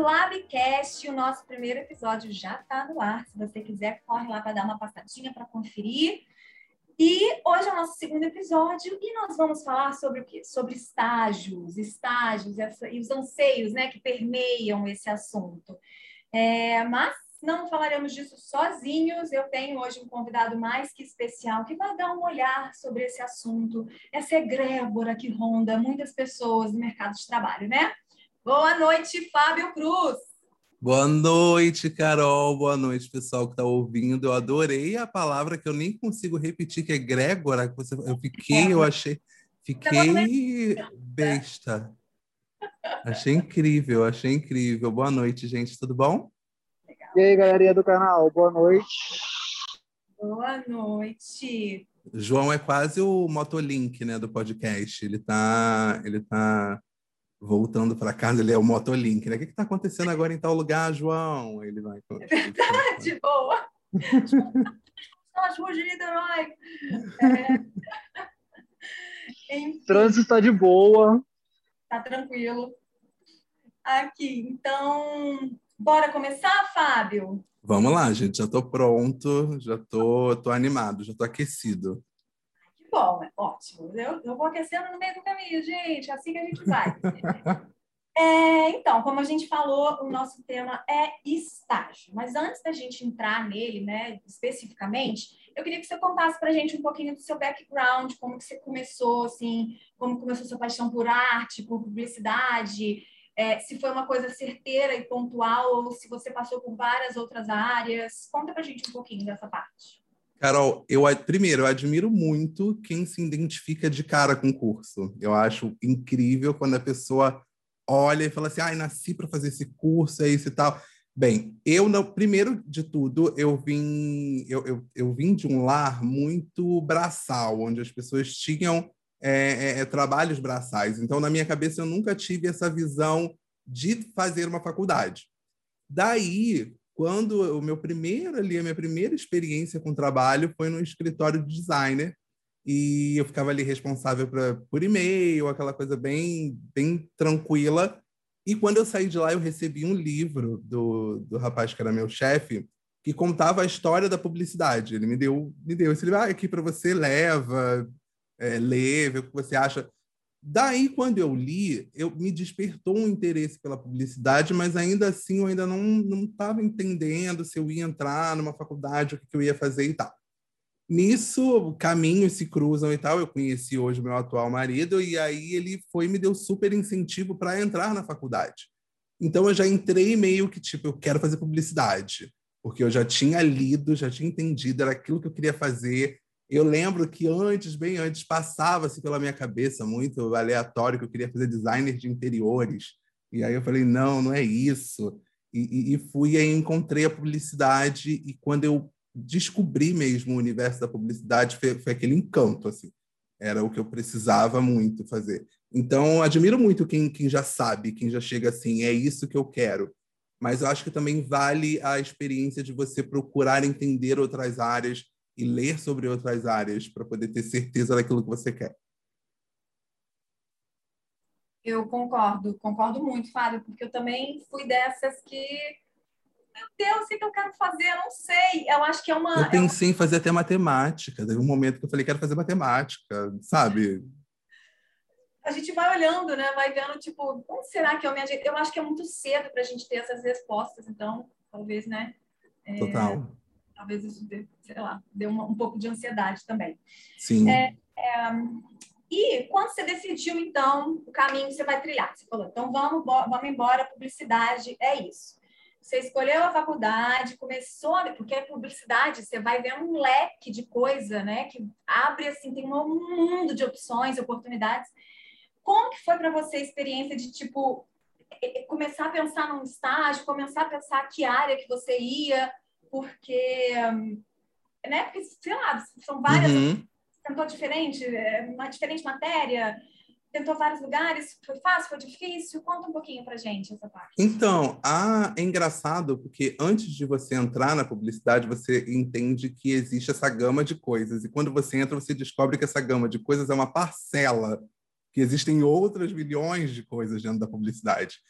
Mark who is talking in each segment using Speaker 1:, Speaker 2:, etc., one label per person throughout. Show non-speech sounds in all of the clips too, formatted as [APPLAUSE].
Speaker 1: Labcast. O nosso primeiro episódio já está no ar. Se você quiser, corre lá para dar uma passadinha para conferir. E hoje é o nosso segundo episódio e nós vamos falar sobre o quê? Sobre estágios, estágios e os anseios né, que permeiam esse assunto. É, mas não falaremos disso sozinhos. Eu tenho hoje um convidado mais que especial que vai dar um olhar sobre esse assunto, essa egrégora que ronda muitas pessoas no mercado de trabalho, né? Boa noite, Fábio Cruz.
Speaker 2: Boa noite, Carol. Boa noite, pessoal que está ouvindo. Eu adorei a palavra que eu nem consigo repetir, que é Grégora. Você, eu fiquei, eu achei, fiquei besta. Achei incrível, achei incrível. Boa noite, gente. Tudo bom?
Speaker 3: Legal. E aí, galerinha do canal, boa noite.
Speaker 1: Boa noite.
Speaker 2: João é quase o Motolink, né, do podcast. Ele tá, ele tá voltando para casa, ele é o Motolink, né? O que está acontecendo agora em tal lugar, João? Ele vai. [LAUGHS]
Speaker 1: É verdade, boa! [LAUGHS] As ruas de Niterói.
Speaker 3: É... [LAUGHS] Trânsito está de boa.
Speaker 1: Tá tranquilo. Aqui, então, bora começar, Fábio?
Speaker 2: Vamos lá, gente. Já estou pronto, já estou tô, tô animado, já estou aquecido
Speaker 1: bom, é ótimo. Eu, eu vou aquecendo no meio do caminho, gente, é assim que a gente vai. [LAUGHS] é, então, como a gente falou, o nosso tema é estágio. Mas antes da gente entrar nele, né, especificamente, eu queria que você contasse para a gente um pouquinho do seu background, como que você começou, assim, como começou sua paixão por arte, por publicidade, é, se foi uma coisa certeira e pontual ou se você passou por várias outras áreas. Conta para a gente um pouquinho dessa parte.
Speaker 2: Carol, eu primeiro eu admiro muito quem se identifica de cara com o curso. Eu acho incrível quando a pessoa olha e fala assim: "Ai, nasci para fazer esse curso, é isso e tal". Bem, eu não, primeiro de tudo, eu vim eu, eu, eu vim de um lar muito braçal, onde as pessoas tinham é, é, é trabalhos braçais. Então, na minha cabeça, eu nunca tive essa visão de fazer uma faculdade. Daí, quando o meu primeiro ali, a minha primeira experiência com trabalho foi no escritório de designer e eu ficava ali responsável pra, por e-mail, aquela coisa bem, bem tranquila. E quando eu saí de lá, eu recebi um livro do, do rapaz que era meu chefe, que contava a história da publicidade. Ele me deu, me deu esse livro, ah, aqui para você, leva, é, lê, vê o que você acha. Daí, quando eu li, eu me despertou um interesse pela publicidade, mas ainda assim eu ainda não estava entendendo se eu ia entrar numa faculdade, o que, que eu ia fazer e tal. Nisso, caminhos se cruzam e tal. Eu conheci hoje meu atual marido e aí ele foi me deu super incentivo para entrar na faculdade. Então eu já entrei meio que tipo, eu quero fazer publicidade, porque eu já tinha lido, já tinha entendido, era aquilo que eu queria fazer eu lembro que antes, bem antes, passava-se pela minha cabeça muito aleatório que eu queria fazer designer de interiores. E aí eu falei, não, não é isso. E, e, e fui e encontrei a publicidade e quando eu descobri mesmo o universo da publicidade foi, foi aquele encanto, assim. Era o que eu precisava muito fazer. Então, admiro muito quem, quem já sabe, quem já chega assim, é isso que eu quero. Mas eu acho que também vale a experiência de você procurar entender outras áreas, e ler sobre outras áreas para poder ter certeza daquilo que você quer.
Speaker 1: Eu concordo, concordo muito, Fábio, porque eu também fui dessas que meu Deus, o que eu quero fazer? Eu não sei. Eu acho que é uma.
Speaker 2: Eu pensei é uma... em fazer até matemática. Teve um momento que eu falei, quero fazer matemática, sabe?
Speaker 1: A gente vai olhando, né? Vai vendo, tipo, como será que eu me ajeito? Eu acho que é muito cedo para a gente ter essas respostas, então, talvez, né?
Speaker 2: É... Total
Speaker 1: talvez isso, sei lá, dê uma, um pouco de ansiedade também.
Speaker 2: Sim.
Speaker 1: É, é, e quando você decidiu, então, o caminho que você vai trilhar? Você falou, então vamos, vamos embora, publicidade, é isso. Você escolheu a faculdade, começou, porque a publicidade, você vai ver um leque de coisa, né? Que abre, assim, tem um mundo de opções, oportunidades. Como que foi para você a experiência de, tipo, começar a pensar num estágio, começar a pensar que área que você ia, porque, né? Porque, sei lá, são várias. Uhum. Tentou diferente, é, uma diferente matéria, tentou vários lugares, foi fácil, foi difícil? Conta um pouquinho pra gente essa parte.
Speaker 2: Então, ah, é engraçado, porque antes de você entrar na publicidade, você entende que existe essa gama de coisas. E quando você entra, você descobre que essa gama de coisas é uma parcela, que existem outras milhões de coisas dentro da publicidade.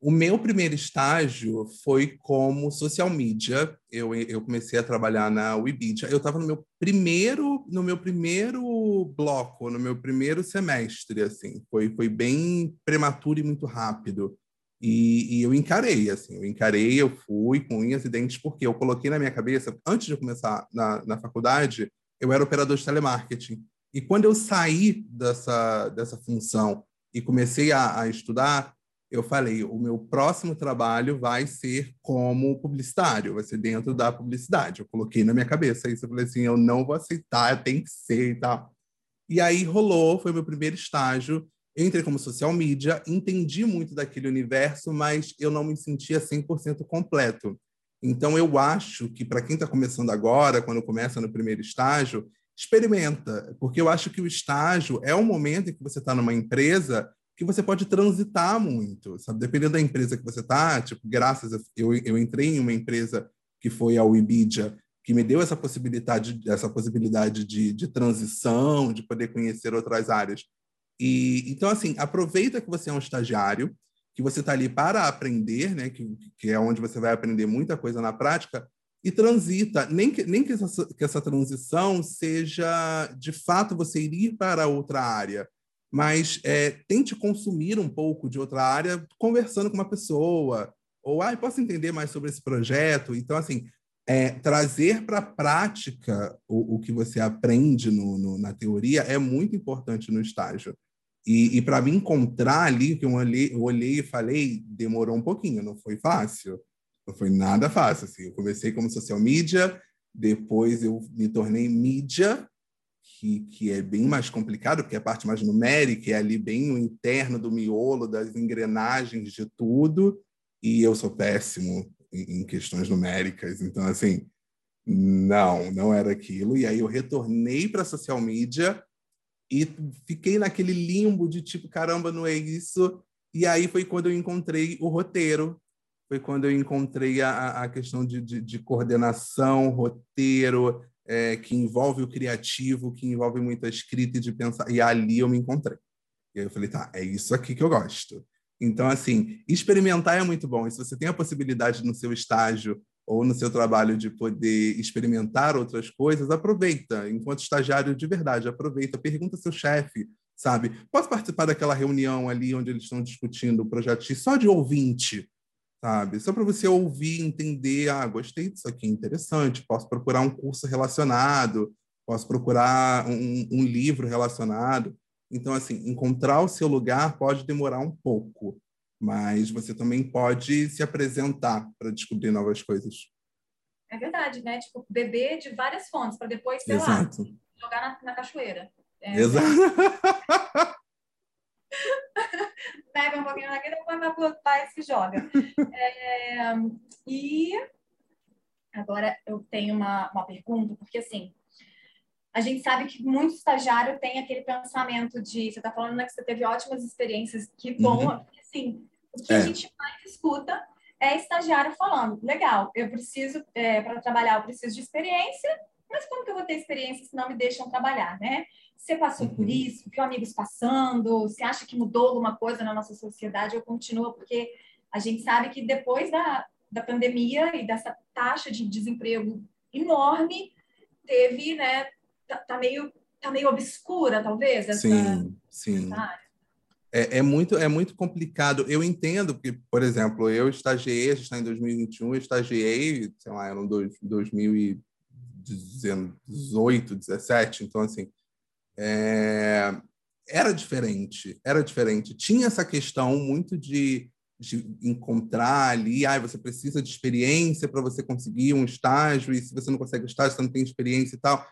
Speaker 2: O meu primeiro estágio foi como social media. Eu, eu comecei a trabalhar na Webidia. Eu estava no meu primeiro no meu primeiro bloco, no meu primeiro semestre, assim. Foi, foi bem prematuro e muito rápido. E, e, eu encarei, assim, eu encarei, eu fui com unhas e dentes, porque eu coloquei na minha cabeça, antes de eu começar na, na faculdade, eu era operador de telemarketing. E quando eu saí dessa, dessa função e comecei a, a estudar, eu falei, o meu próximo trabalho vai ser como publicitário, vai ser dentro da publicidade. Eu coloquei na minha cabeça isso, eu falei assim, eu não vou aceitar, tem que ser e tal. E aí rolou, foi meu primeiro estágio, eu entrei como social media, entendi muito daquele universo, mas eu não me sentia 100% completo. Então, eu acho que para quem está começando agora, quando começa no primeiro estágio, experimenta, porque eu acho que o estágio é o momento em que você está numa empresa que você pode transitar muito, sabe? Dependendo da empresa que você está, tipo, graças a eu, eu entrei em uma empresa que foi a Webidia, que me deu essa possibilidade, essa possibilidade de, de transição, de poder conhecer outras áreas. E então assim, aproveita que você é um estagiário, que você está ali para aprender, né? Que, que é onde você vai aprender muita coisa na prática e transita, nem que, nem que, essa, que essa transição seja de fato você ir para outra área, mas é, tente consumir um pouco de outra área conversando com uma pessoa, ou ah, posso entender mais sobre esse projeto. Então, assim, é, trazer para a prática o, o, que você aprende no, no, na teoria é muito importante no estágio. E, e para me encontrar ali, que eu olhei, eu olhei e falei, demorou um pouquinho, não foi fácil. Não foi nada fácil. Assim. Eu comecei como social media, depois eu me tornei mídia, que, que é bem mais complicado, porque a parte mais numérica, é ali bem no interno do miolo, das engrenagens de tudo, e eu sou péssimo em, em questões numéricas. Então, assim, não, não era aquilo. E aí eu retornei para social media e fiquei naquele limbo de tipo, caramba, não é isso. E aí foi quando eu encontrei o roteiro, foi quando eu encontrei a, a questão de, de, de coordenação, roteiro, é, que envolve o criativo, que envolve muita escrita e de pensar. E ali eu me encontrei. E aí eu falei, tá, é isso aqui que eu gosto. Então, assim, experimentar é muito bom. E se você tem a possibilidade no seu estágio ou no seu trabalho de poder experimentar outras coisas, aproveita. Enquanto estagiário de verdade, aproveita. Pergunta ao seu chefe, sabe? Posso participar daquela reunião ali onde eles estão discutindo o projeto X só de ouvinte? Sabe? Só para você ouvir, entender, ah, gostei disso aqui, interessante, posso procurar um curso relacionado, posso procurar um, um livro relacionado. Então, assim, encontrar o seu lugar pode demorar um pouco, mas você também pode se apresentar para descobrir novas coisas.
Speaker 1: É verdade, né? Tipo, beber de várias fontes para depois, sei Exato. lá, jogar na, na cachoeira.
Speaker 2: É, Exato. [LAUGHS]
Speaker 1: pega um pouquinho daqui, depois vai pro pai e se joga. É, e agora eu tenho uma, uma pergunta, porque assim, a gente sabe que muito estagiário tem aquele pensamento de, você está falando né, que você teve ótimas experiências, que bom, uhum. assim, o que é. a gente mais escuta é estagiário falando, legal, eu preciso, é, para trabalhar, eu preciso de experiência, mas como que eu vou ter experiência se não me deixam trabalhar, né? Você passou uhum. por isso? Viu amigos passando? Você acha que mudou alguma coisa na nossa sociedade ou continua? Porque a gente sabe que depois da, da pandemia e dessa taxa de desemprego enorme, teve, né? Tá, tá meio, tá meio obscura, talvez, essa,
Speaker 2: sim, sim. É, é, muito, é muito complicado. Eu entendo, porque, por exemplo, eu estagiei, a gente está em 2021, eu estagiei, sei lá, eram dois, 2018, 17, então, assim, é, era diferente, era diferente. Tinha essa questão muito de, de encontrar ali, ah, você precisa de experiência para você conseguir um estágio, e se você não consegue estágio, você não tem experiência e tal.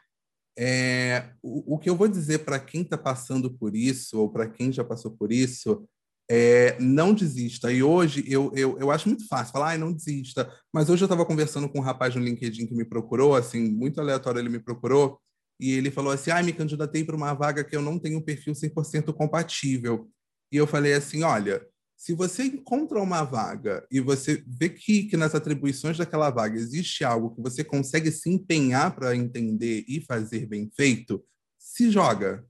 Speaker 2: É, o, o que eu vou dizer para quem está passando por isso, ou para quem já passou por isso, é, não desista. E hoje eu, eu, eu acho muito fácil falar, ah, não desista. Mas hoje eu estava conversando com um rapaz no LinkedIn que me procurou, assim, muito aleatório, ele me procurou, e ele falou assim: ah, me candidatei para uma vaga que eu não tenho um perfil 100% compatível. E eu falei assim: olha, se você encontra uma vaga e você vê que, que nas atribuições daquela vaga existe algo que você consegue se empenhar para entender e fazer bem feito, se joga,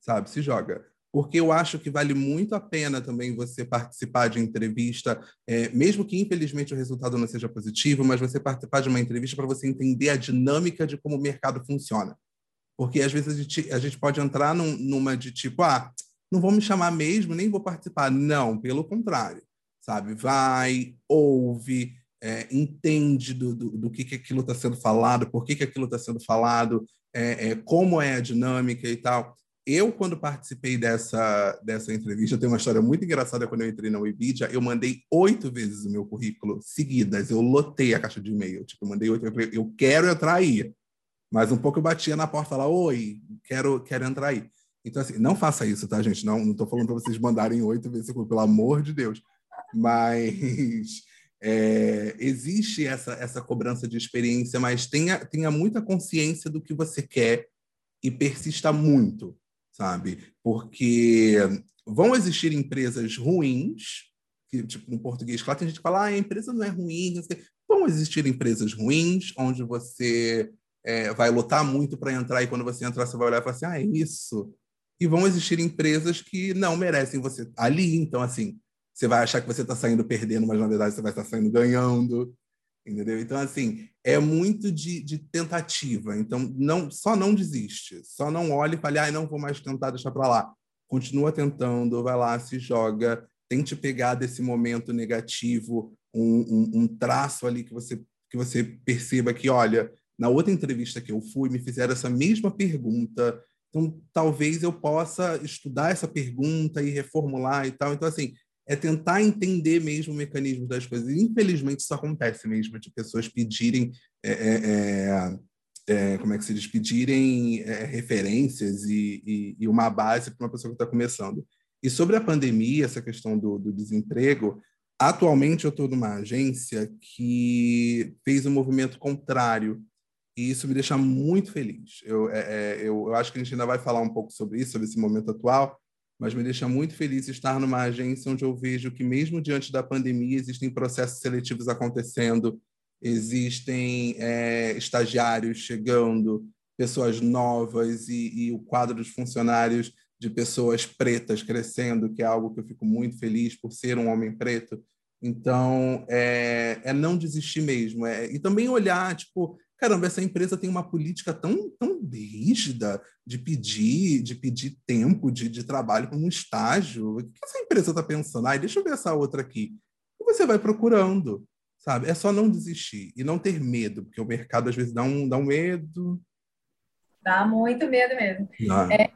Speaker 2: sabe? Se joga. Porque eu acho que vale muito a pena também você participar de entrevista, é, mesmo que infelizmente o resultado não seja positivo, mas você participar de uma entrevista para você entender a dinâmica de como o mercado funciona. Porque às vezes a gente, a gente pode entrar num, numa de tipo, ah, não vou me chamar mesmo, nem vou participar. Não, pelo contrário, sabe? Vai, ouve, é, entende do, do, do, que, que aquilo está sendo falado, por que, que aquilo está sendo falado, é, é, como é a dinâmica e tal. Eu, quando participei dessa, dessa entrevista, tem uma história muito engraçada quando eu entrei na Webidia. Eu mandei oito vezes o meu currículo seguidas. Eu lotei a caixa de e-mail. Tipo, eu mandei oito. Eu, falei, eu quero entrar aí. Mas um pouco eu batia na porta lá, oi, quero, quero entrar aí. Então, assim, não faça isso, tá, gente? Não, tô falando para vocês mandarem oito vezes, pelo amor de Deus. Mas é, existe essa, essa cobrança de experiência, mas tenha, tenha muita consciência do que você quer e persista muito sabe? Porque vão existir empresas ruins, que, tipo, no português, claro, tem gente que fala, ah, a empresa não é ruim, não vão existir empresas ruins, onde você é, vai lutar muito para entrar, e quando você entrar, você vai olhar e falar assim, ah, é isso. E vão existir empresas que não merecem você ali, então, assim, você vai achar que você está saindo perdendo, mas na verdade você vai estar saindo ganhando entendeu? Então, assim, é muito de, de, tentativa. Então, não só não desiste, só não olhe e fale, ah, não vou mais tentar, deixar para lá. Continua tentando, vai lá, se joga, tente pegar desse momento negativo um, um, um traço ali que você, que você perceba que, olha, na outra entrevista que eu fui, me fizeram essa mesma pergunta, então talvez eu possa estudar essa pergunta e reformular e tal. Então, assim, é tentar entender mesmo o mecanismo das coisas. Infelizmente, isso acontece mesmo, de pessoas pedirem, é, é, é, é como é que se diz, pedirem é, referências e, e, e, uma base para uma pessoa que está começando. E sobre a pandemia, essa questão do, do desemprego, atualmente eu estou numa agência que fez um movimento contrário e isso me deixa muito feliz. Eu, é, eu, eu acho que a gente ainda vai falar um pouco sobre isso, sobre esse momento atual, mas me deixa muito feliz estar numa agência onde eu vejo que, mesmo diante da pandemia, existem processos seletivos acontecendo, existem é, estagiários chegando, pessoas novas e, e o quadro dos funcionários de pessoas pretas crescendo, que é algo que eu fico muito feliz por ser um homem preto. Então, é, é não desistir mesmo. É, e também olhar, tipo, caramba, essa empresa tem uma política tão, tão rígida de pedir, de pedir tempo de, de trabalho como um estágio. O que essa empresa está pensando? Ai, deixa eu ver essa outra aqui. E você vai procurando, sabe? É só não desistir e não ter medo, porque o mercado às vezes dá um, dá um medo.
Speaker 1: Dá muito medo mesmo. É,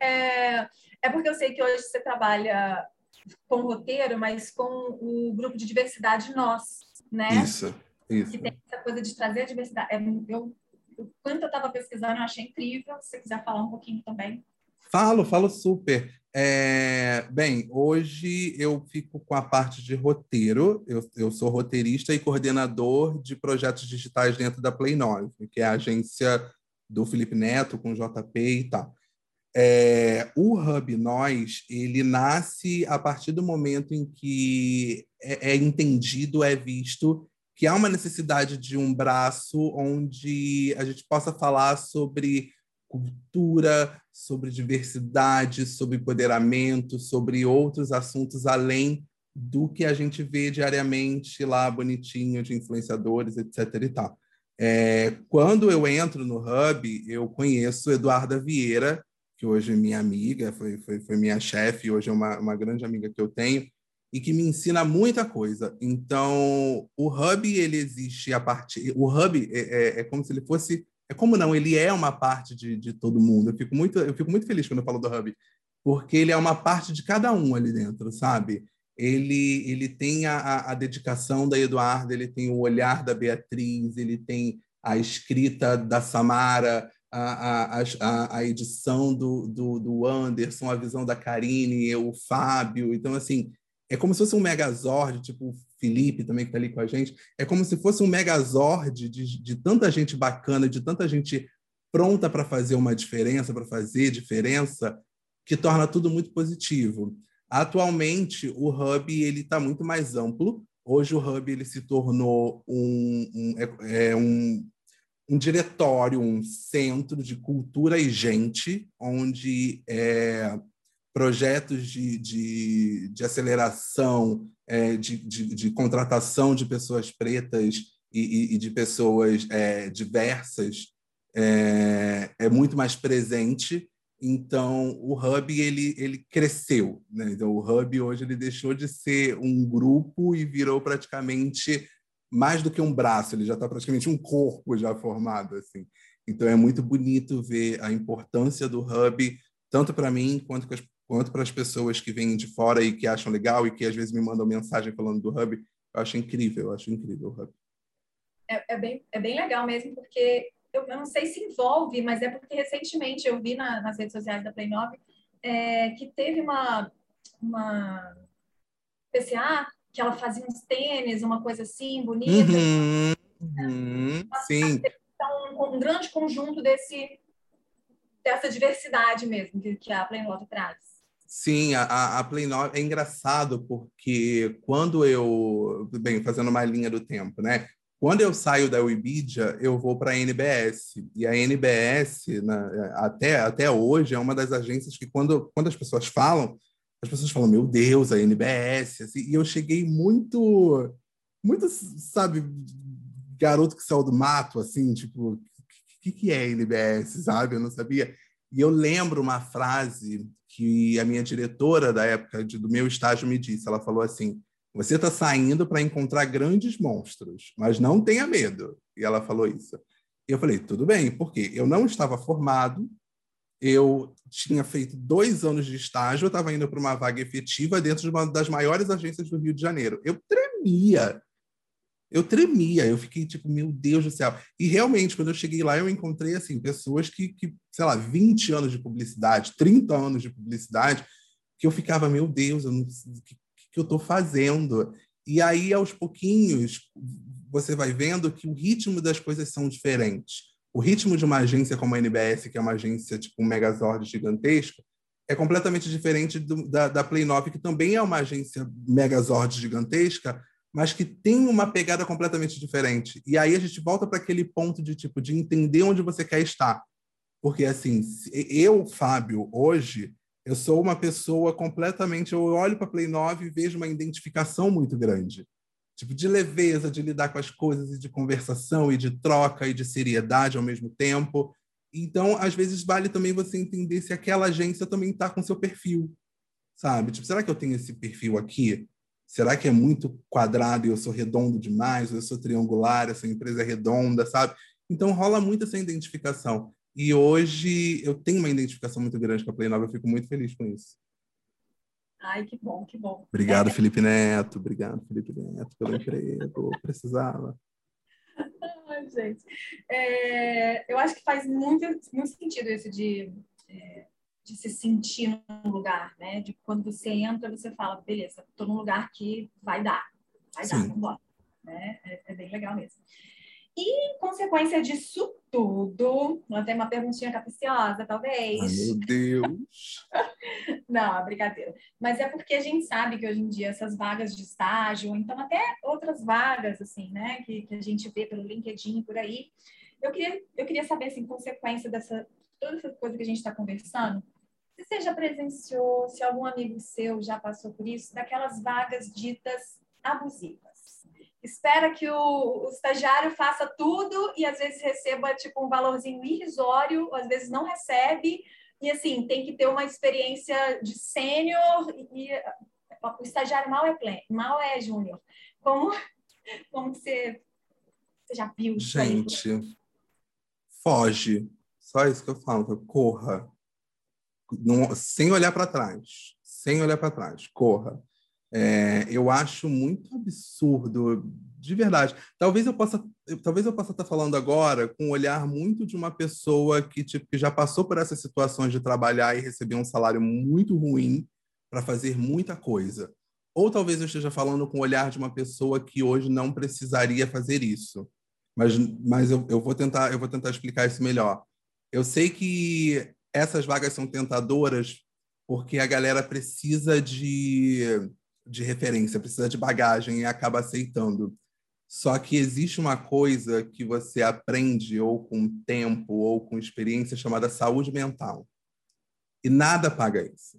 Speaker 1: [LAUGHS] é, é porque eu sei que hoje você trabalha com roteiro, mas com o grupo de diversidade Nós, né?
Speaker 2: Isso. Isso.
Speaker 1: que tem essa coisa de trazer a diversidade. É, eu, quando eu estava pesquisando, eu achei incrível. Se você quiser falar um pouquinho também.
Speaker 2: Falo, falo super. É, bem, hoje eu fico com a parte de roteiro. Eu, eu sou roteirista e coordenador de projetos digitais dentro da Play 9, que é a agência do Felipe Neto com JP e tal. É, o Hub Nós, ele nasce a partir do momento em que é, é entendido, é visto que há uma necessidade de um braço onde a gente possa falar sobre cultura, sobre diversidade, sobre empoderamento, sobre outros assuntos além do que a gente vê diariamente lá bonitinho de influenciadores, etc. e tal. É, quando eu entro no Hub, eu conheço Eduarda Vieira, que hoje é minha amiga, foi, foi, foi minha chefe, hoje é uma, uma grande amiga que eu tenho, e que me ensina muita coisa. Então, o Hub, ele existe a partir... O Hub é, é, é, como se ele fosse... É como não, ele é uma parte de, de todo mundo. Eu fico, muito, eu fico muito feliz quando eu falo do Hub, porque ele é uma parte de cada um ali dentro, sabe? Ele, ele tem a, a dedicação da Eduarda, ele tem o olhar da Beatriz, ele tem a escrita da Samara, a, a, a, edição do, do, do Anderson, a visão da Karine, o Fábio. Então, assim, é como se fosse um megazord, tipo o Felipe também que está ali com a gente, é como se fosse um megazord de, de tanta gente bacana, de tanta gente pronta para fazer uma diferença, para fazer diferença, que torna tudo muito positivo. Atualmente, o Hub ele está muito mais amplo. Hoje, o Hub ele se tornou um, um, é, é um, um diretório, um centro de cultura e gente, onde é, projetos de, de, de aceleração, é, de, de, de, contratação de pessoas pretas e, e, e de pessoas é, diversas é, é, muito mais presente. Então, o Hub ele, ele cresceu. Né? Então, o Hub hoje ele deixou de ser um grupo e virou praticamente mais do que um braço, ele já está praticamente um corpo já formado. assim. Então, é muito bonito ver a importância do Hub, tanto para mim quanto quanto para as pessoas que vêm de fora e que acham legal e que às vezes me mandam mensagem falando do Hub. Eu acho incrível, eu acho incrível o Hub.
Speaker 1: É, é, bem, é bem legal mesmo, porque eu, eu, não sei se envolve, mas é porque recentemente eu vi na, nas redes sociais da Play 9 é, que teve uma, uma PCA que ela fazia uns tênis, uma coisa assim, bonita.
Speaker 2: Uhum, uhum, sim.
Speaker 1: Então, um, grande conjunto desse, dessa diversidade mesmo que, que a Play 9 traz.
Speaker 2: Sim, a, a Play 9 é engraçado porque quando eu, bem, fazendo uma linha do tempo, né? Quando eu saio da Wikipedia, eu vou para a NBS. E a NBS, né, até, até hoje, é uma das agências que, quando, quando as pessoas falam, as pessoas falam, meu Deus, a NBS. Assim, e eu cheguei muito, muito, sabe, garoto que saiu do mato, assim, tipo, o que, que é NBS, sabe? Eu não sabia. E eu lembro uma frase que a minha diretora da época de, do meu estágio me disse. Ela falou assim: Você está saindo para encontrar grandes monstros, mas não tenha medo. E ela falou isso. E eu falei: Tudo bem, porque eu não estava formado, eu tinha feito dois anos de estágio, eu estava indo para uma vaga efetiva dentro de uma das maiores agências do Rio de Janeiro. Eu tremia eu tremia, eu fiquei tipo, meu Deus do céu. E realmente, quando eu cheguei lá, eu encontrei assim pessoas que, que sei lá, 20 anos de publicidade, 30 anos de publicidade, que eu ficava, meu Deus, o que, que eu estou fazendo? E aí, aos pouquinhos, você vai vendo que o ritmo das coisas são diferentes. O ritmo de uma agência como a NBS, que é uma agência tipo um Megazord gigantesco, é completamente diferente do, da, da Play 9, que também é uma agência Megazord gigantesca, mas que tem uma pegada completamente diferente. E aí a gente volta para aquele ponto de tipo de entender onde você quer estar. Porque assim, eu, Fábio, hoje eu sou uma pessoa completamente, eu olho para Play 9 e vejo uma identificação muito grande. Tipo de leveza, de lidar com as coisas e de conversação e de troca e de seriedade ao mesmo tempo. Então, às vezes vale também você entender se aquela agência também está com seu perfil, sabe? Tipo, será que eu tenho esse perfil aqui? Será que é muito quadrado e eu sou redondo demais? Ou eu sou triangular, essa empresa é redonda, sabe? Então rola muito essa identificação. E hoje eu tenho uma identificação muito grande com a Play 9, eu fico muito feliz com isso.
Speaker 1: Ai, que bom, que bom.
Speaker 2: Obrigado, é. Felipe Neto. Obrigado, Felipe Neto, pelo emprego. Precisava. [LAUGHS]
Speaker 1: Ai, gente. É, eu acho que faz muito, muito sentido esse de é, de se sentir num lugar, né? De quando você entra, você fala, beleza, estou num lugar que vai dar, vai Sim. dar, vamos embora. Né? É, é, bem legal mesmo. E, em consequência disso tudo, ela tem uma perguntinha capciosa, talvez.
Speaker 2: Ai, meu Deus! [LAUGHS]
Speaker 1: Não, brincadeira. Mas é porque a gente sabe que hoje em dia essas vagas de estágio, ou então até outras vagas, assim, né, que, que a gente vê pelo LinkedIn por aí, eu queria, eu queria saber, assim, consequência dessa toda essa coisa que a gente está conversando, você presenciou, se algum amigo seu já passou por isso, daquelas vagas ditas abusivas. Espera que o, o estagiário faça tudo e às vezes receba tipo um valorzinho irrisório, às vezes não recebe, e assim, tem que ter uma experiência de sênior e, e o estagiário mal é pleno, mal é júnior. Como, como você, você já viu
Speaker 2: Gente, foge. Só isso que eu falo, corra. Não, sem olhar para trás. Sem olhar para trás, corra. É, eu acho muito absurdo, de verdade. Talvez eu possa, talvez eu possa estar falando agora com um olhar muito de uma pessoa que, tipo, que já passou por essas situações de trabalhar e receber um salário muito ruim para fazer muita coisa. Ou talvez eu esteja falando com o olhar de uma pessoa que hoje não precisaria fazer isso. Mas, mas eu, eu vou tentar, eu vou tentar explicar isso melhor. Eu sei que essas vagas são tentadoras porque a galera precisa de, de referência, precisa de bagagem e acaba aceitando. Só que existe uma coisa que você aprende ou com tempo ou com experiência chamada saúde mental. E nada paga isso.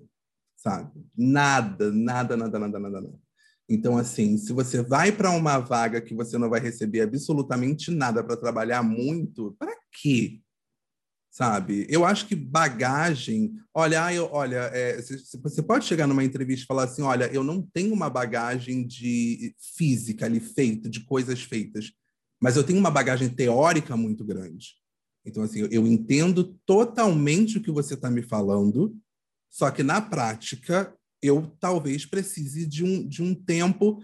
Speaker 2: sabe? Nada, nada, nada, nada, nada, nada. Então, assim, se você vai para uma vaga que você não vai receber absolutamente nada para trabalhar muito, para quê? Sabe? Eu acho que bagagem. Olha, eu, olha, é, você pode chegar numa entrevista e falar assim: olha, eu não tenho uma bagagem de física ali feita, de coisas feitas, mas eu tenho uma bagagem teórica muito grande. Então, assim, eu entendo totalmente o que você está me falando, só que na prática eu talvez precise de um, de um tempo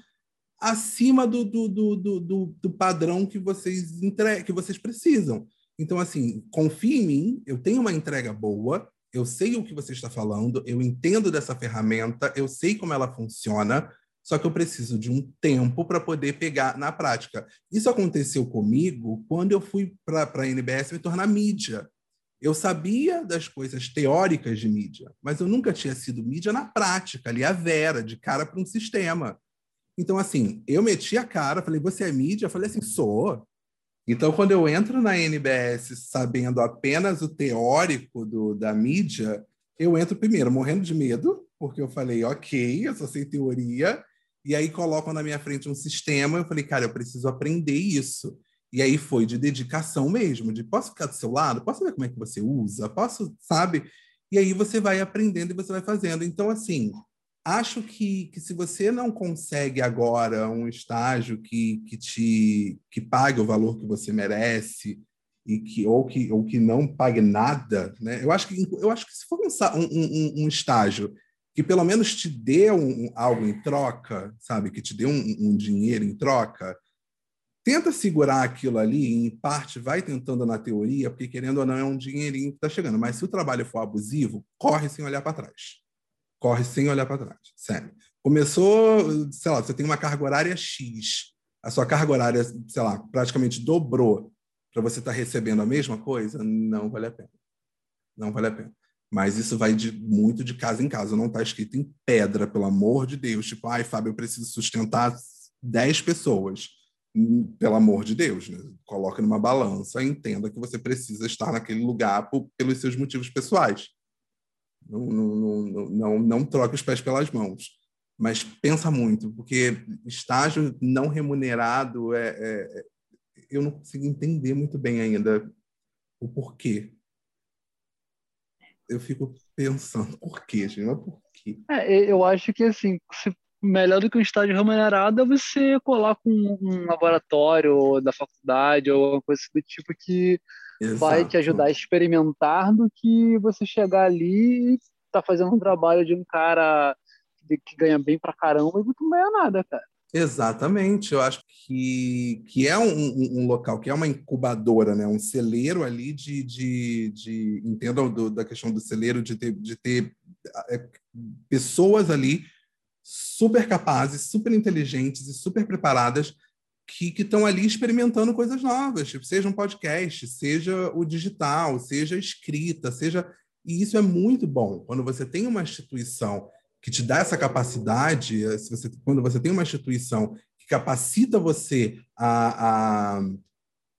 Speaker 2: acima do, do, do, do, do padrão que vocês, entre... que vocês precisam. Então, assim, confie em mim, eu tenho uma entrega boa, eu sei o que você está falando, eu entendo dessa ferramenta, eu sei como ela funciona, só que eu preciso de um tempo para poder pegar na prática. Isso aconteceu comigo quando eu fui para a NBS me tornar mídia. Eu sabia das coisas teóricas de mídia, mas eu nunca tinha sido mídia na prática, ali a vera, de cara para um sistema. Então, assim, eu meti a cara, falei, você é mídia? Eu falei assim, sou. Então, quando eu entro na NBS sabendo apenas o teórico do, da mídia, eu entro primeiro morrendo de medo, porque eu falei, ok, eu só sei teoria, e aí colocam na minha frente um sistema, eu falei, cara, eu preciso aprender isso. E aí foi de dedicação mesmo, de posso ficar do seu lado, posso ver como é que você usa, posso, sabe? E aí você vai aprendendo e você vai fazendo. Então, assim, acho que, que se você não consegue agora um estágio que, que te que pague o valor que você merece e que ou que ou que não pague nada, né? Eu acho que eu acho que se for um, um, um estágio que pelo menos te dê um, algo em troca, sabe, que te dê um, dinheiro em troca, tenta segurar aquilo ali, em parte vai tentando na teoria, porque querendo ou não é um dinheirinho que está chegando. Mas se o trabalho for abusivo, corre sem olhar para trás. Corre sem olhar para trás, sério. Começou, sei lá, você tem uma carga horária X, a sua carga horária, sei lá, praticamente dobrou para você estar tá recebendo a mesma coisa, não vale a pena. Não vale a pena. Mas isso vai de, muito de casa em casa, não está escrito em pedra, pelo amor de Deus. Tipo, ai, Fábio, eu preciso sustentar 10 pessoas pelo amor de Deus, né? coloque numa balança entenda que você precisa estar naquele lugar por, pelos seus motivos pessoais. Não, não, não, não, não troque os pés pelas mãos. Mas pensa muito, porque estágio não remunerado é, é, é eu não consigo entender muito bem ainda o porquê. Eu fico pensando, [LAUGHS] por quê, gente? Mas por quê?
Speaker 3: É, eu acho que assim, melhor do que um estágio remunerado é você colar com um laboratório da faculdade ou alguma coisa do tipo que Exato. vai te ajudar a experimentar do que você chegar ali e tá fazendo um trabalho de um cara que ganha bem pra caramba e não ganha nada, cara.
Speaker 2: Exatamente, eu acho que, que é um, um, um, local, que é uma incubadora, né? um celeiro ali de, de, de entendam do, da questão do celeiro, de ter, de ter é, pessoas ali super capazes, super inteligentes e super preparadas que estão ali experimentando coisas novas, tipo, seja um podcast, seja o digital, seja a escrita, seja. E isso é muito bom. Quando você tem uma instituição que te dá essa capacidade, eh, se você, quando você tem uma instituição que capacita você a, a,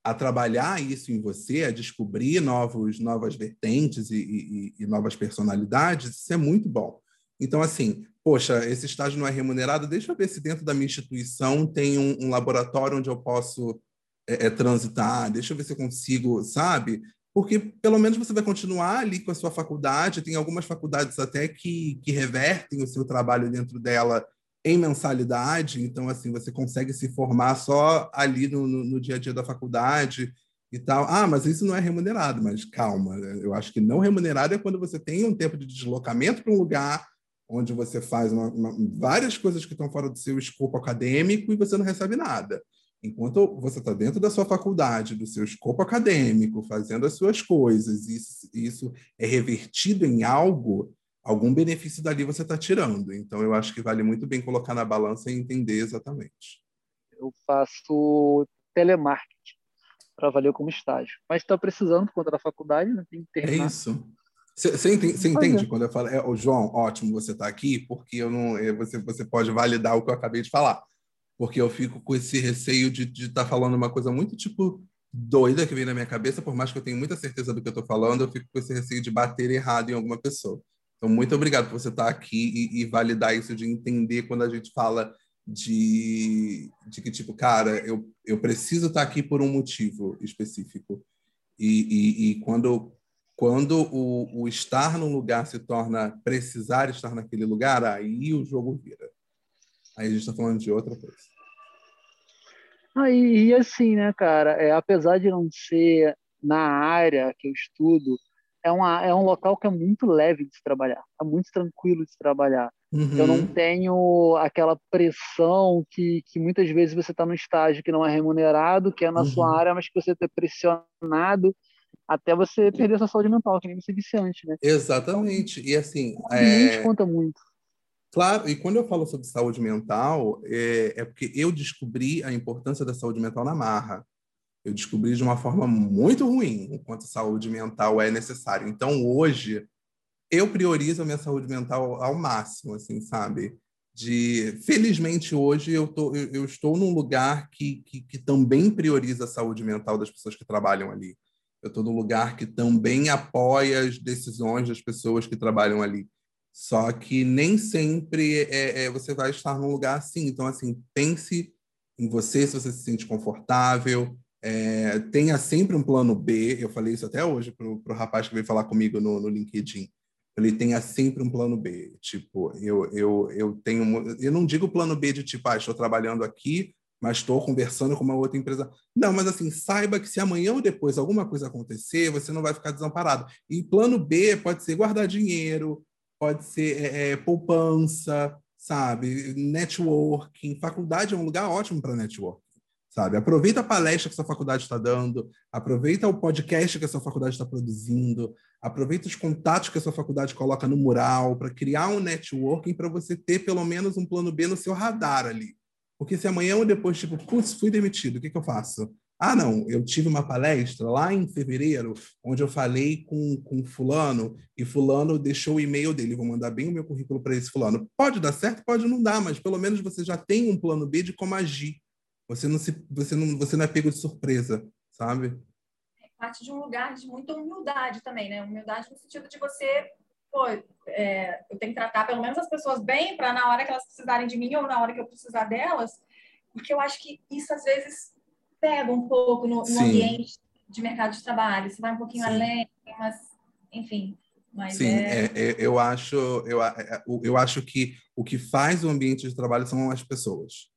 Speaker 2: a trabalhar isso em você, a descobrir novos, novas vertentes e, e, e novas personalidades, isso é muito bom. Então, assim, poxa, esse estágio não é remunerado, deixa eu ver se dentro da minha instituição tem um, um laboratório onde eu posso é, é, transitar, deixa eu ver se eu consigo, sabe? Porque pelo menos você vai continuar ali com a sua faculdade, tem algumas faculdades até que, que revertem o seu trabalho dentro dela em mensalidade, então assim, você consegue se formar só ali no, no, no dia a dia da faculdade, e tal. Ah, mas isso não é remunerado, mas calma, eu acho que não remunerado é quando você tem um tempo de deslocamento para um lugar, onde você faz uma, uma, várias coisas que estão fora do seu escopo acadêmico e você não recebe nada. Enquanto você está dentro da sua faculdade, do seu escopo acadêmico, fazendo as suas coisas, e isso, isso é revertido em algo, algum benefício dali você está tirando. Então, eu acho que vale muito bem colocar na balança e entender exatamente.
Speaker 3: Eu faço telemarketing para valer como estágio. Mas está precisando por conta da faculdade, né? tem que terminar.
Speaker 2: É isso. Você entende, entende quando eu falo, é, oh, João, ótimo você estar tá aqui, porque eu não, é, você, você pode validar o que eu acabei de falar. Porque eu fico com esse receio de estar tá falando uma coisa muito, tipo, doida que vem na minha cabeça, por mais que eu tenha muita certeza do que eu estou falando, eu fico com esse receio de bater errado em alguma pessoa. Então, muito obrigado por você estar aqui e, e validar isso de entender quando a gente fala de, de que, tipo, cara, eu, eu preciso estar aqui por um motivo específico. E, e, e quando, quando o, o estar num lugar se torna precisar estar naquele lugar, aí o jogo vira. Aí a gente está falando de outra coisa.
Speaker 3: Ah, e, e, assim, né, cara, é, apesar de não ser na área que eu estudo, é, uma, é um local que é muito leve de se trabalhar, é muito tranquilo de se trabalhar. Uhum. Eu não uhum. tenho aquela pressão que, que muitas vezes você está no estágio que não é remunerado, que é na uhum. sua área, mas que você está pressionado até você perder a sua saúde mental, que nem você disse antes, né?
Speaker 2: Exatamente. E assim.
Speaker 3: O é... conta muito.
Speaker 2: Claro, e quando eu falo sobre saúde mental, é, é porque eu descobri a importância da saúde mental na marra eu descobri de uma forma muito ruim o quanto saúde mental é necessário. Então, hoje, eu priorizo a minha saúde mental ao máximo, assim, sabe? De, felizmente, hoje eu, tô, eu, eu estou num lugar que, que, que, também prioriza a saúde mental das pessoas que trabalham ali. Eu estou num lugar que também apoia as decisões das pessoas que trabalham ali. Só que nem sempre é, é, você vai estar num lugar assim. Então, assim, pense em você, se você se sente confortável, é, tenha sempre um plano B. Eu falei isso até hoje para o rapaz que veio falar comigo no, no LinkedIn. Ele tenha sempre um plano B. Tipo, eu, eu, eu tenho. Eu não digo plano B de tipo, ah, estou trabalhando aqui, mas estou conversando com uma outra empresa. Não, mas assim, saiba que se amanhã ou depois alguma coisa acontecer, você não vai ficar desamparado. E plano B pode ser guardar dinheiro, pode ser é, é, poupança, sabe? Networking. Faculdade é um lugar ótimo para networking sabe? Aproveita a palestra que sua faculdade está dando, aproveita o podcast que a sua faculdade está produzindo, aproveita os contatos que a sua faculdade coloca no mural para criar um networking para você ter pelo menos um plano B no seu radar ali. Porque se amanhã ou depois, tipo, putz, fui demitido, o que, que eu faço? Ah, não, eu tive uma palestra lá em fevereiro, onde eu falei com, com fulano, e fulano deixou o e-mail dele, vou mandar bem o meu currículo para esse fulano. Pode dar certo, pode não dar, mas pelo menos você já tem um plano B de como agir você não se, você não, você não é pego de surpresa, sabe?
Speaker 1: É parte de um lugar de muita humildade também, né? Humildade no sentido de você, pô, é, eu tenho que tratar pelo menos as pessoas bem para na hora que elas precisarem de mim ou na hora que eu precisar delas, porque eu acho que isso às vezes pega um pouco no, no ambiente de mercado de trabalho. Você vai um pouquinho Sim. além, mas enfim. Mas
Speaker 2: Sim, é... É, eu acho eu, é, eu acho que o que faz o ambiente de trabalho são as pessoas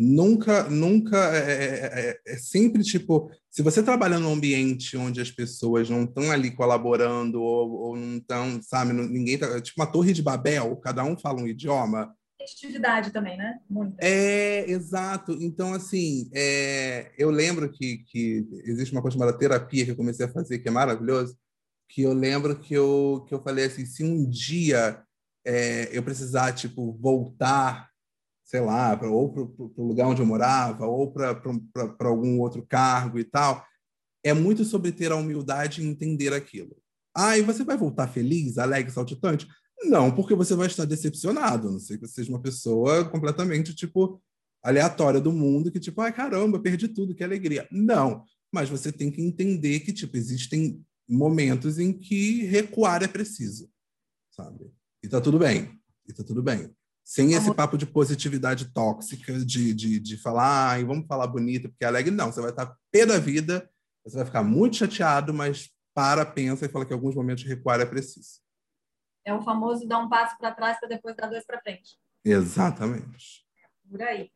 Speaker 2: nunca, nunca é, é, é, é, sempre tipo, se você trabalha num ambiente onde as pessoas não estão ali colaborando ou, ou não estão, sabe, ninguém tá, tipo uma torre de Babel, cada um fala um idioma.
Speaker 1: Atividade também, né?
Speaker 2: Muita. É, exato. Então, assim, é, eu lembro que, que existe uma coisa chamada terapia que eu comecei a fazer, que é maravilhoso, que eu lembro que eu, que eu falei assim, se um dia é, eu precisar, tipo, voltar sei lá, pra, ou para o lugar onde eu morava, ou para algum outro cargo e tal. É muito sobre ter a humildade e entender aquilo. Ah, e você vai voltar feliz, alegre, saltitante? Não, porque você vai estar decepcionado. Não sei que você seja uma pessoa completamente, tipo, aleatória do mundo, que tipo, ai, caramba, perdi tudo, que alegria. Não, mas você tem que entender que, tipo, existem momentos em que recuar é preciso, sabe? E tá tudo bem, e tá tudo bem. Sem esse papo de positividade tóxica, de, de, de falar, ah, vamos falar bonito, porque é alegre. Não, você vai estar pé da vida, você vai ficar muito chateado, mas para, pensa e fala que em alguns momentos recuar é preciso.
Speaker 1: É o famoso dar um passo para trás para depois dar dois para frente.
Speaker 2: Exatamente.
Speaker 1: Por aí.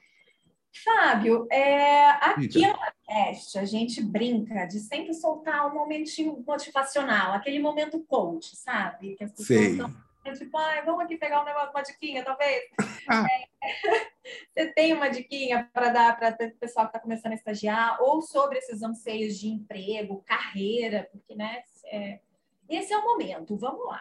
Speaker 1: Fábio, é, aqui no podcast a gente brinca de sempre soltar um momentinho motivacional, aquele momento coach, sabe? Que as pessoas
Speaker 2: Sei. estão
Speaker 1: é tipo, ah, vamos aqui pegar um negócio, uma diquinha, talvez. [LAUGHS] Ah. É, [LAUGHS] você tem uma diquinha para dar para o pessoal que está começando a estagiar, ou sobre esses anseios de emprego, carreira, porque, né, é, esse é o momento, vamos lá.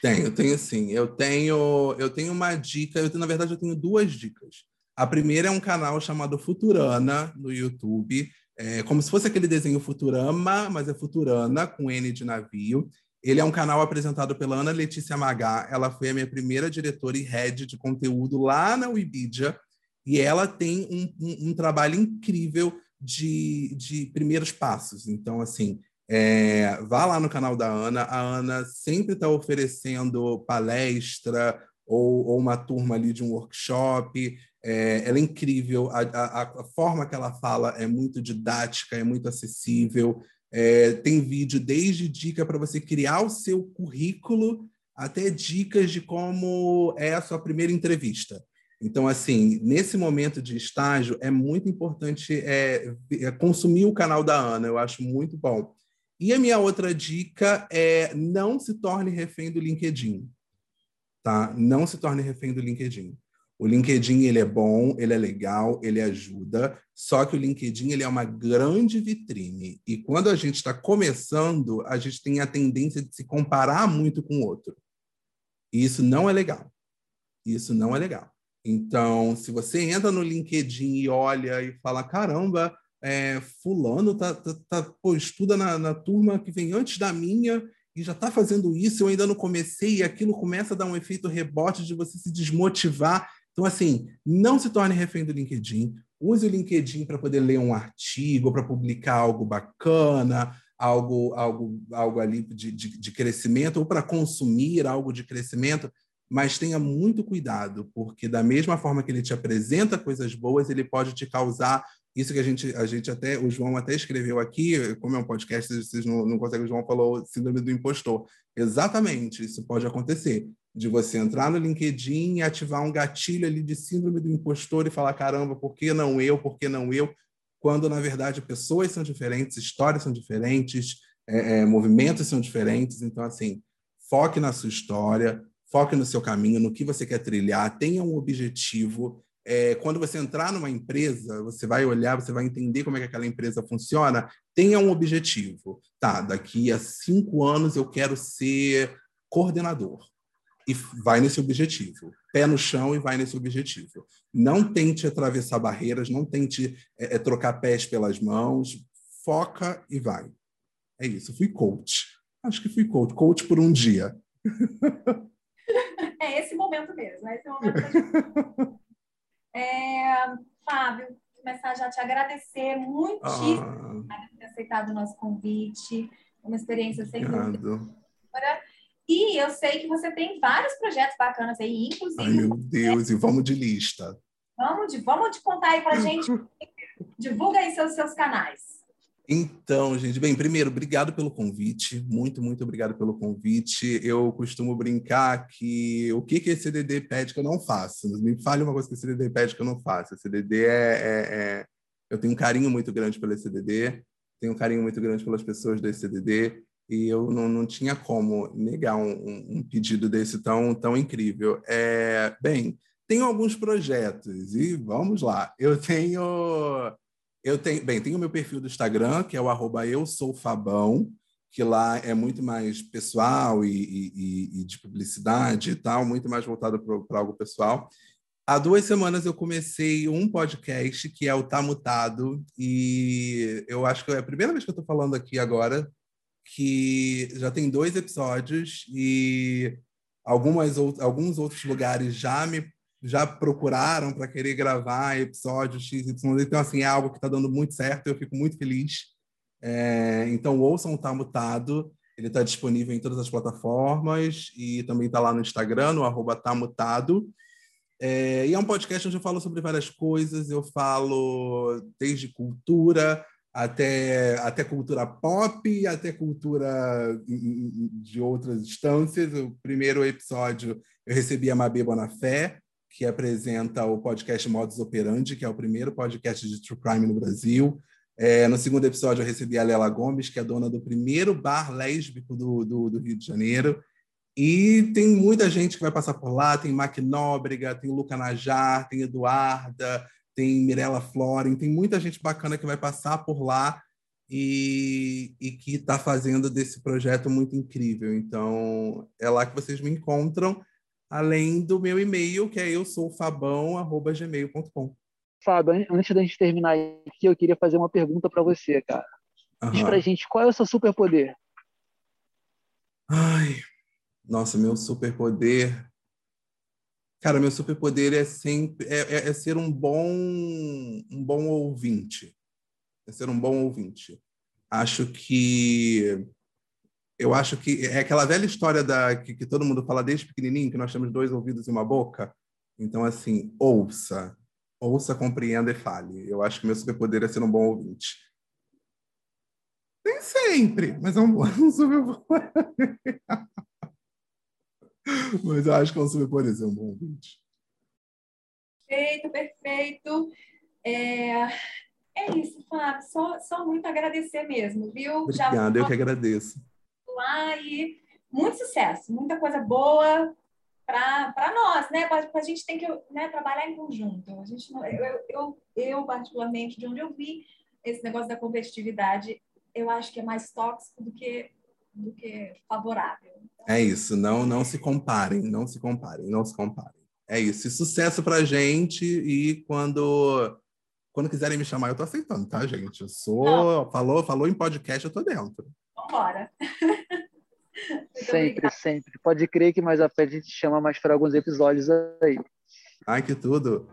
Speaker 2: Tenho, tenho sim. Eu tenho, eu tenho uma dica, eu, na verdade, eu tenho duas dicas. A primeira é um canal chamado Futurana no YouTube, é como se fosse aquele desenho Futurama, mas é Futurana com N de navio. Ele é um canal apresentado pela Ana Letícia Magá. Ela foi a minha primeira diretora e head de conteúdo lá na Wikipedia. E ela tem um, um, um trabalho incrível de, de primeiros passos. Então, assim, É, vá lá no canal da Ana. A Ana sempre está oferecendo palestra ou, ou, uma turma ali de um workshop. É, ela é incrível. A, a, a, forma que ela fala é muito didática, é muito acessível. É, tem vídeo desde dica para você criar o seu currículo até dicas de como é a sua primeira entrevista. Então, assim, nesse momento de estágio, é muito importante é, é, consumir o canal da Ana, eu acho muito bom. E a minha outra dica é não se torne refém do LinkedIn. Tá? Não se torne refém do LinkedIn. O LinkedIn ele é bom, ele é legal, ele ajuda, só que o LinkedIn ele é uma grande vitrine. E quando a gente está começando, a gente tem a tendência de se comparar muito com o outro. E isso não é legal. Isso não é legal. Então, se você entra no LinkedIn e olha e fala, caramba, é, fulano tá, tá, tá pô, estuda na, na, turma que vem antes da minha e já está fazendo isso, eu ainda não comecei, e aquilo começa a dar um efeito rebote de você se desmotivar. Então, assim, não se torne refém do LinkedIn. Use o LinkedIn para poder ler um artigo, para publicar algo bacana, algo, algo, algo ali de, de, de crescimento ou para consumir algo de crescimento, mas tenha muito cuidado, porque da mesma forma que ele te apresenta coisas boas, ele pode te causar isso que a gente, a gente até, o João até escreveu aqui, como é um podcast, vocês não, não conseguem, o João falou síndrome do impostor. Exatamente, isso pode acontecer, de você entrar no LinkedIn e ativar um gatilho ali de síndrome do impostor e falar, caramba, por que não eu, por que não eu? quando na verdade pessoas são diferentes, histórias são diferentes, é, é, movimentos são diferentes. Então, assim, foque na sua história, foque no seu caminho, no que você quer trilhar, tenha um objetivo. É, quando você entrar numa empresa, você vai olhar, você vai entender como é que aquela empresa funciona. Tenha um objetivo. Tá, daqui a cinco anos eu quero ser coordenador e vai nesse objetivo. Pé no chão e vai nesse objetivo. Não tente atravessar barreiras, não tente é, é, trocar pés pelas mãos. Foca e vai. É isso. Fui coach. Acho que fui coach. Coach por um dia. [LAUGHS]
Speaker 1: É esse momento mesmo. É esse momento é, Fábio, começar já a te agradecer muitíssimo ah. por ter aceitado o nosso convite. Uma experiência sem dúvida. E eu sei que você tem vários projetos bacanas aí, inclusive. Ai,
Speaker 2: meu Deus, e vamos de lista.
Speaker 1: Vamos de, vamos de contar aí pra gente. [LAUGHS] Divulga aí seus, seus canais.
Speaker 2: Então, gente, bem, primeiro, obrigado pelo convite, muito, muito obrigado pelo convite. Eu costumo brincar que o que, que esse CDD pede que eu não faço. Me fale uma coisa que esse CDD pede que eu não faço. Esse CDD é, é, é... Eu tenho um carinho muito grande pelo CDD, tenho um carinho muito grande pelas pessoas desse CDD, e eu não, não tinha como negar um, um pedido desse tão, tão incrível. É, bem, tenho alguns projetos e vamos lá. Eu tenho, eu tenho, bem, tenho meu perfil do Instagram que é o arroba eu sou Fabão, que lá é muito mais pessoal e, e, e de publicidade e tal, muito mais voltado para algo pessoal. Há duas semanas eu comecei um podcast que é o Tá Mutado, e eu acho que é a primeira vez que eu estou falando aqui agora que já tem dois episódios e algumas alguns outros lugares já me já procuraram para querer gravar episódios X, Y, então assim é algo que está dando muito certo, eu fico muito feliz. É, então ouçam Tá Mutado, ele está disponível em todas as plataformas e também está lá no Instagram, no arroba Tá Mutado. É, e é um podcast onde eu falo sobre várias coisas, eu falo desde cultura, até, até cultura pop, até cultura de outras instâncias. O primeiro episódio eu recebi a Mabê Bonafé, que apresenta o podcast Modus Operandi, que é o primeiro podcast de true crime no Brasil. É, no segundo episódio eu recebi a Lela Gomes, que é dona do primeiro bar lésbico do, do, do Rio de Janeiro. E tem muita gente que vai passar por lá, tem Mac Nóbrega, tem Luca Najar, tem Eduarda, tem Mirella Floren, tem muita gente bacana que vai passar por lá e, e que está fazendo desse projeto muito incrível. Então, é lá que vocês me encontram, além do meu e-mail, que é eu sou fabão@gmail.com.
Speaker 3: Fábio, antes da gente terminar aqui, eu queria fazer uma pergunta para você, cara. Uhum. Diz pra gente, qual é o seu superpoder?
Speaker 2: Ai, nossa, meu superpoder Cara, meu superpoder é sempre é, é, é, ser um bom um bom ouvinte. É ser um bom ouvinte. Acho que eu acho que é aquela velha história da que, que, todo mundo fala desde pequenininho que nós temos dois ouvidos e uma boca. Então assim, ouça, ouça, compreenda e fale. Eu acho que meu superpoder é ser um bom ouvinte. Nem sempre, mas é um bom [LAUGHS] superpoder. Mas eu acho que é um superpoder ser um bom ouvinte.
Speaker 1: Perfeito, perfeito. É, é isso, Fábio. Só, só muito agradecer mesmo, viu?
Speaker 2: Obrigada, eu que agradeço.
Speaker 1: Lá e muito sucesso, muita coisa boa para nós, né? A gente tem que né, trabalhar em conjunto. A gente não, eu, eu, eu, particularmente, de onde eu vi esse negócio da competitividade, eu acho que é mais tóxico do que, do que favorável.
Speaker 2: Então... É isso, não, não se comparem, não se comparem, não se comparem. É isso. E sucesso pra gente. E quando, quando quiserem me chamar, eu tô aceitando, tá, gente? Eu sou. Falou, falou em podcast, eu tô dentro.
Speaker 1: Vambora. [LAUGHS]
Speaker 3: sempre, sempre. Pode crer que mais à frente a gente chama mais para alguns episódios aí.
Speaker 2: Ai, que tudo.